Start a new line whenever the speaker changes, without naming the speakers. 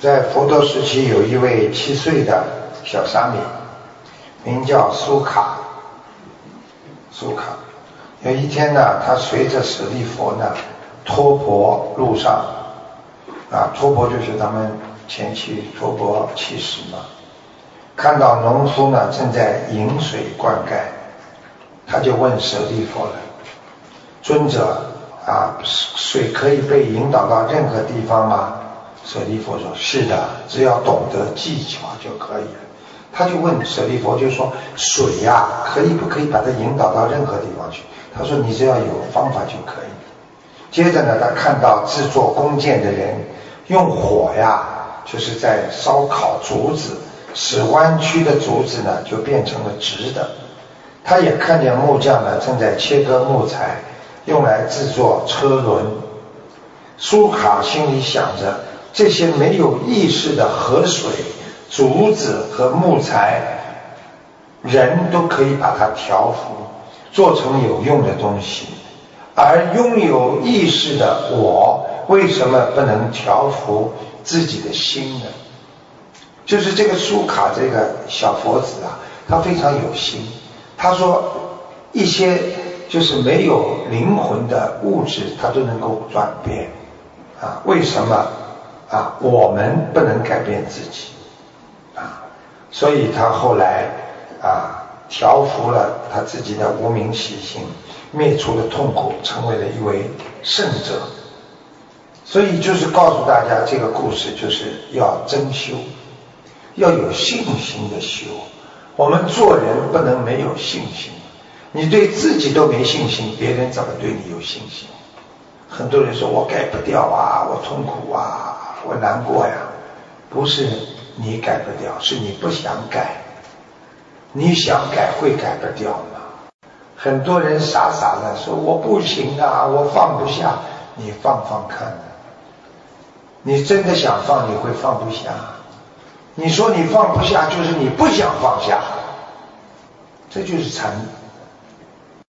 在佛陀时期，有一位七岁的小沙弥，名叫苏卡。苏卡有一天呢，他随着舍利佛呢，托钵路上，啊，托钵就是咱们前期托钵乞食嘛。看到农夫呢正在引水灌溉，他就问舍利佛了：“尊者啊，水可以被引导到任何地方吗？”舍利佛说：“是的，只要懂得技巧就可以了。”他就问舍利佛，就说：“水呀，可以不可以把它引导到任何地方去？”他说：“你只要有方法就可以。”接着呢，他看到制作弓箭的人用火呀，就是在烧烤竹子，使弯曲的竹子呢就变成了直的。他也看见木匠呢正在切割木材，用来制作车轮。苏卡心里想着。这些没有意识的河水、竹子和木材，人都可以把它调服，做成有用的东西。而拥有意识的我，为什么不能调服自己的心呢？就是这个苏卡这个小佛子啊，他非常有心。他说，一些就是没有灵魂的物质，它都能够转变啊？为什么？啊，我们不能改变自己，啊，所以他后来啊调服了他自己的无名习性，灭除了痛苦，成为了一位圣者。所以就是告诉大家，这个故事就是要真修，要有信心的修。我们做人不能没有信心，你对自己都没信心，别人怎么对你有信心？很多人说我改不掉啊，我痛苦啊。我难过呀，不是你改不掉，是你不想改。你想改会改不掉吗？很多人傻傻的说我不行啊，我放不下。你放放看，你真的想放，你会放不下。你说你放不下，就是你不想放下。这就是禅